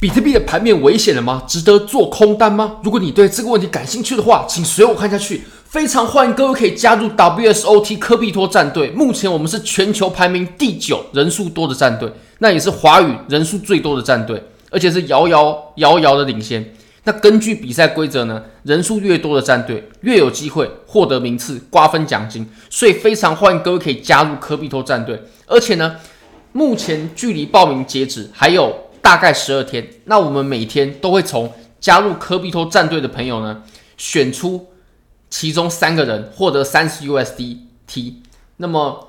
比特币的盘面危险了吗？值得做空单吗？如果你对这个问题感兴趣的话，请随我看下去。非常欢迎各位可以加入 WSOT 科比托战队。目前我们是全球排名第九人数多的战队，那也是华语人数最多的战队，而且是遥遥遥遥的领先。那根据比赛规则呢，人数越多的战队越有机会获得名次、瓜分奖金，所以非常欢迎各位可以加入科比托战队。而且呢，目前距离报名截止还有。大概十二天，那我们每天都会从加入科比托战队的朋友呢，选出其中三个人获得三十 USDT。那么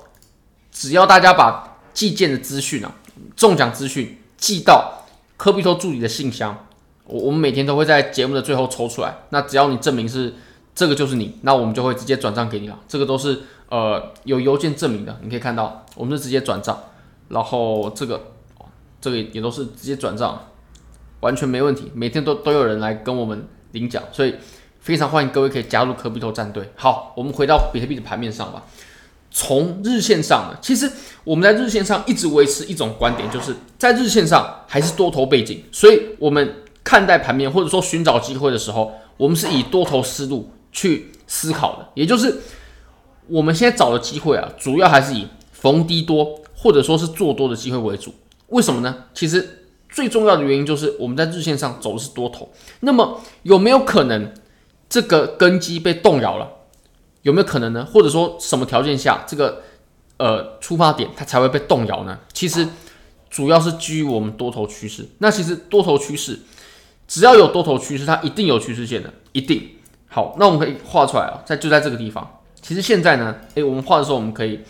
只要大家把寄件的资讯啊，中奖资讯寄到科比托助理的信箱，我我们每天都会在节目的最后抽出来。那只要你证明是这个就是你，那我们就会直接转账给你了。这个都是呃有邮件证明的，你可以看到，我们是直接转账，然后这个。这个也都是直接转账，完全没问题。每天都都有人来跟我们领奖，所以非常欢迎各位可以加入科比托战队。好，我们回到比特币的盘面上吧。从日线上呢，其实我们在日线上一直维持一种观点，就是在日线上还是多头背景，所以我们看待盘面或者说寻找机会的时候，我们是以多头思路去思考的。也就是我们现在找的机会啊，主要还是以逢低多或者说是做多的机会为主。为什么呢？其实最重要的原因就是我们在日线上走的是多头。那么有没有可能这个根基被动摇了？有没有可能呢？或者说什么条件下这个呃出发点它才会被动摇呢？其实主要是基于我们多头趋势。那其实多头趋势只要有多头趋势，它一定有趋势线的，一定。好，那我们可以画出来啊，在就在这个地方。其实现在呢，诶，我们画的时候我们可以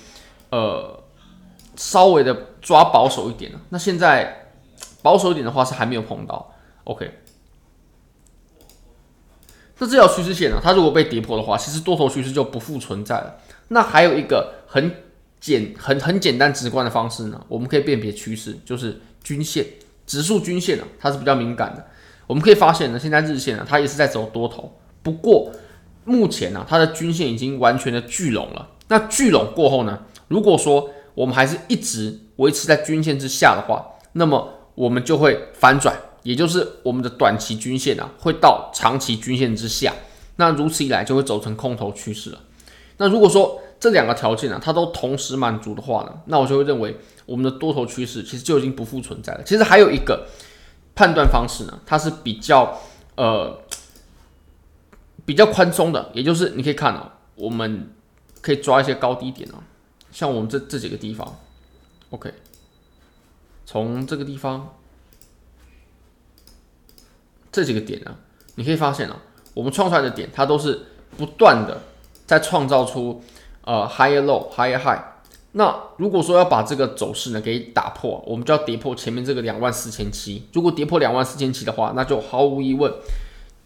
呃。稍微的抓保守一点，那现在保守一点的话是还没有碰到，OK。那这条趋势线呢，它如果被跌破的话，其实多头趋势就不复存在了。那还有一个很简、很很简单直观的方式呢，我们可以辨别趋势，就是均线、指数均线呢，它是比较敏感的。我们可以发现呢，现在日线呢，它也是在走多头，不过目前呢，它的均线已经完全的聚拢了。那聚拢过后呢，如果说我们还是一直维持在均线之下的话，那么我们就会反转，也就是我们的短期均线啊会到长期均线之下，那如此一来就会走成空头趋势了。那如果说这两个条件啊它都同时满足的话呢，那我就会认为我们的多头趋势其实就已经不复存在了。其实还有一个判断方式呢，它是比较呃比较宽松的，也就是你可以看啊，我们可以抓一些高低点啊。像我们这这几个地方，OK，从这个地方这几个点呢，你可以发现啊，我们创出来的点，它都是不断的在创造出呃 higher low higher high。那如果说要把这个走势呢给打破，我们就要跌破前面这个两万四千七。如果跌破两万四千七的话，那就毫无疑问，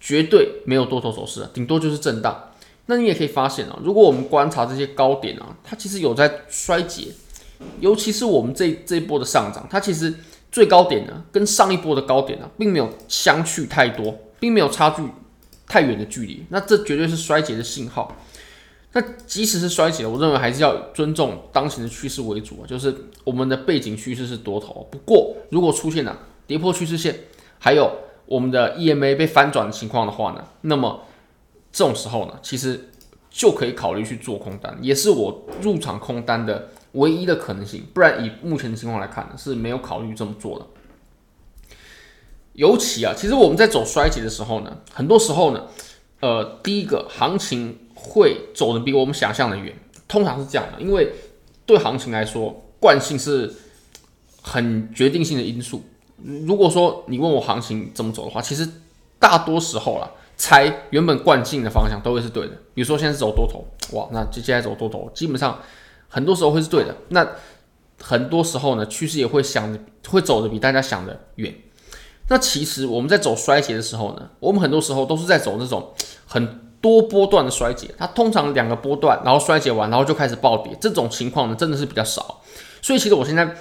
绝对没有多头走势了，顶多就是震荡。那你也可以发现啊，如果我们观察这些高点啊，它其实有在衰竭，尤其是我们这这一波的上涨，它其实最高点呢，跟上一波的高点呢，并没有相去太多，并没有差距太远的距离，那这绝对是衰竭的信号。那即使是衰竭，我认为还是要尊重当前的趋势为主啊，就是我们的背景趋势是多头。不过如果出现了跌破趋势线，还有我们的 EMA 被翻转的情况的话呢，那么。这种时候呢，其实就可以考虑去做空单，也是我入场空单的唯一的可能性。不然以目前的情况来看呢，是没有考虑这么做的。尤其啊，其实我们在走衰竭的时候呢，很多时候呢，呃，第一个行情会走得比我们想象的远，通常是这样的，因为对行情来说，惯性是很决定性的因素。如果说你问我行情怎么走的话，其实大多时候啦。猜原本惯性的方向都会是对的，比如说现在是走多头，哇，那接下来走多头，基本上很多时候会是对的。那很多时候呢，趋势也会想会走的比大家想的远。那其实我们在走衰竭的时候呢，我们很多时候都是在走这种很多波段的衰竭，它通常两个波段，然后衰竭完，然后就开始暴跌，这种情况呢真的是比较少。所以其实我现在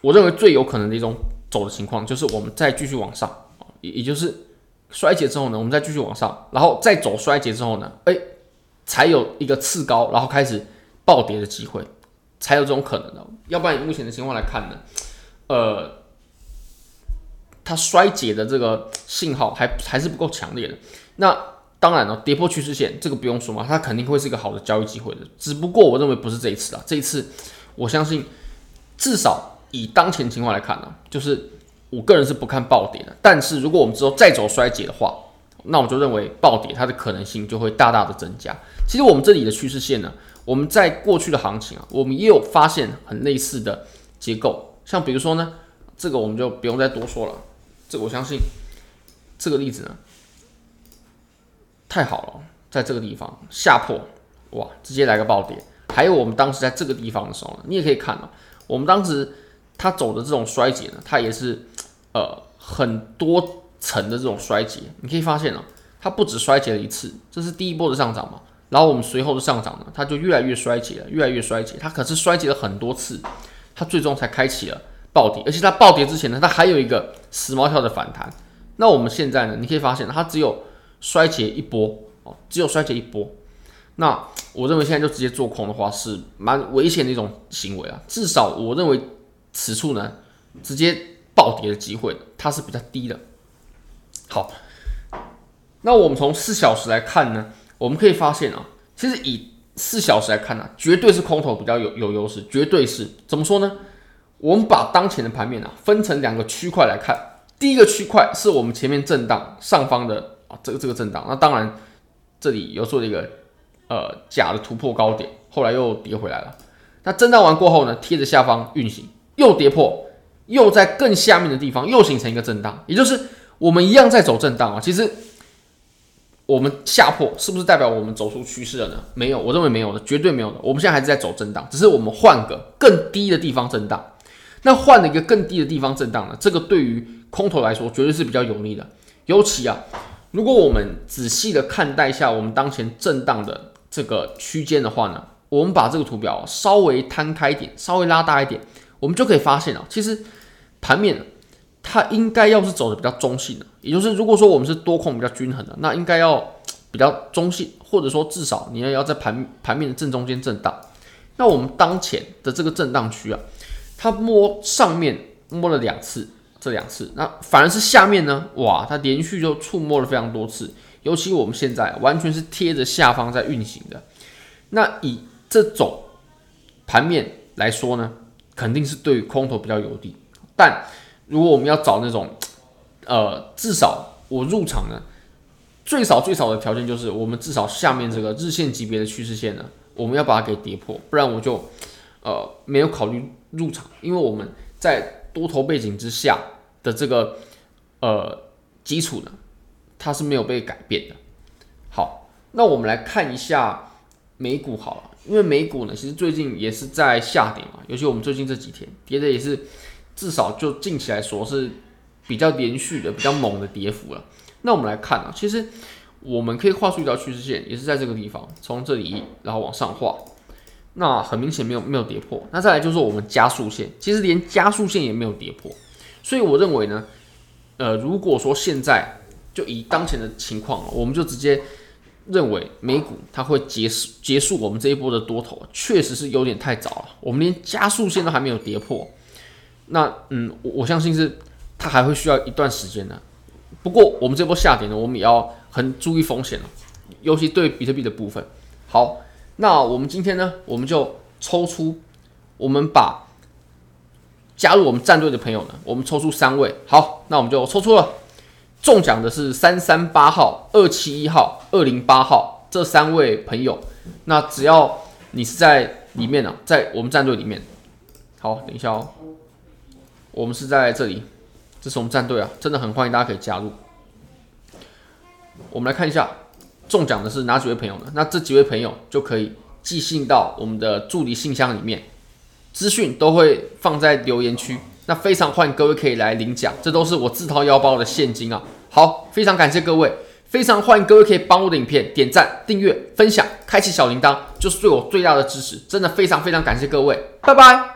我认为最有可能的一种走的情况，就是我们再继续往上，也就是。衰竭之后呢，我们再继续往上，然后再走衰竭之后呢，哎，才有一个次高，然后开始暴跌的机会，才有这种可能的。要不然以目前的情况来看呢，呃，它衰竭的这个信号还还是不够强烈的。那当然了，跌破趋势线这个不用说嘛，它肯定会是一个好的交易机会的。只不过我认为不是这一次啊，这一次我相信至少以当前情况来看呢，就是我个人是不看暴跌的。但是如果我们之后再走衰竭的话，那我就认为暴跌它的可能性就会大大的增加。其实我们这里的趋势线呢，我们在过去的行情啊，我们也有发现很类似的结构，像比如说呢，这个我们就不用再多说了。这个我相信这个例子呢，太好了，在这个地方下破，哇，直接来个暴跌。还有我们当时在这个地方的时候呢，你也可以看到，我们当时它走的这种衰竭呢，它也是呃很多层的这种衰竭。你可以发现啊，它不止衰竭了一次，这是第一波的上涨嘛。然后我们随后的上涨呢，它就越来越衰竭了，越来越衰竭。它可是衰竭了很多次，它最终才开启了暴跌。而且它暴跌之前呢，它还有一个死猫跳的反弹。那我们现在呢，你可以发现它只有衰竭一波哦，只有衰竭一波。那我认为现在就直接做空的话是蛮危险的一种行为啊。至少我认为此处呢，直接暴跌的机会它是比较低的。好，那我们从四小时来看呢？我们可以发现啊，其实以四小时来看呢、啊，绝对是空头比较有有优势，绝对是。怎么说呢？我们把当前的盘面啊分成两个区块来看，第一个区块是我们前面震荡上方的啊这个这个震荡，那当然这里有做了一个呃假的突破高点，后来又跌回来了。那震荡完过后呢，贴着下方运行，又跌破，又在更下面的地方又形成一个震荡，也就是我们一样在走震荡啊，其实。我们下破是不是代表我们走出趋势了呢？没有，我认为没有的，绝对没有的。我们现在还是在走震荡，只是我们换个更低的地方震荡。那换了一个更低的地方震荡呢？这个对于空头来说绝对是比较有利的。尤其啊，如果我们仔细的看待一下我们当前震荡的这个区间的话呢，我们把这个图表稍微摊开一点，稍微拉大一点，我们就可以发现啊，其实盘面。它应该要是走的比较中性的，也就是如果说我们是多空比较均衡的，那应该要比较中性，或者说至少你要要在盘盘面的正中间震荡。那我们当前的这个震荡区啊，它摸上面摸了两次，这两次，那反而是下面呢，哇，它连续就触摸了非常多次，尤其我们现在完全是贴着下方在运行的。那以这种盘面来说呢，肯定是对空头比较有利，但。如果我们要找那种，呃，至少我入场呢，最少最少的条件就是我们至少下面这个日线级别的趋势线呢，我们要把它给跌破，不然我就，呃，没有考虑入场，因为我们在多头背景之下的这个，呃，基础呢，它是没有被改变的。好，那我们来看一下美股好了，因为美股呢，其实最近也是在下跌嘛，尤其我们最近这几天跌的也是。至少就近期来说是比较连续的、比较猛的跌幅了。那我们来看啊，其实我们可以画出一条趋势线，也是在这个地方，从这里然后往上画。那很明显没有没有跌破。那再来就是我们加速线，其实连加速线也没有跌破。所以我认为呢，呃，如果说现在就以当前的情况，我们就直接认为美股它会结束结束我们这一波的多头，确实是有点太早了。我们连加速线都还没有跌破。那嗯，我我相信是它还会需要一段时间的。不过我们这波下跌呢，我们也要很注意风险了，尤其对比特币的部分。好，那我们今天呢，我们就抽出，我们把加入我们战队的朋友呢，我们抽出三位。好，那我们就抽出了，中奖的是三三八号、二七一号、二零八号这三位朋友。那只要你是在里面呢、啊，在我们战队里面。好，等一下哦。我们是在这里，这是我们战队啊，真的很欢迎大家可以加入。我们来看一下中奖的是哪几位朋友呢？那这几位朋友就可以寄信到我们的助理信箱里面，资讯都会放在留言区。那非常欢迎各位可以来领奖，这都是我自掏腰包的现金啊。好，非常感谢各位，非常欢迎各位可以帮我的影片点赞、订阅、分享、开启小铃铛，就是对我最大的支持。真的非常非常感谢各位，拜拜。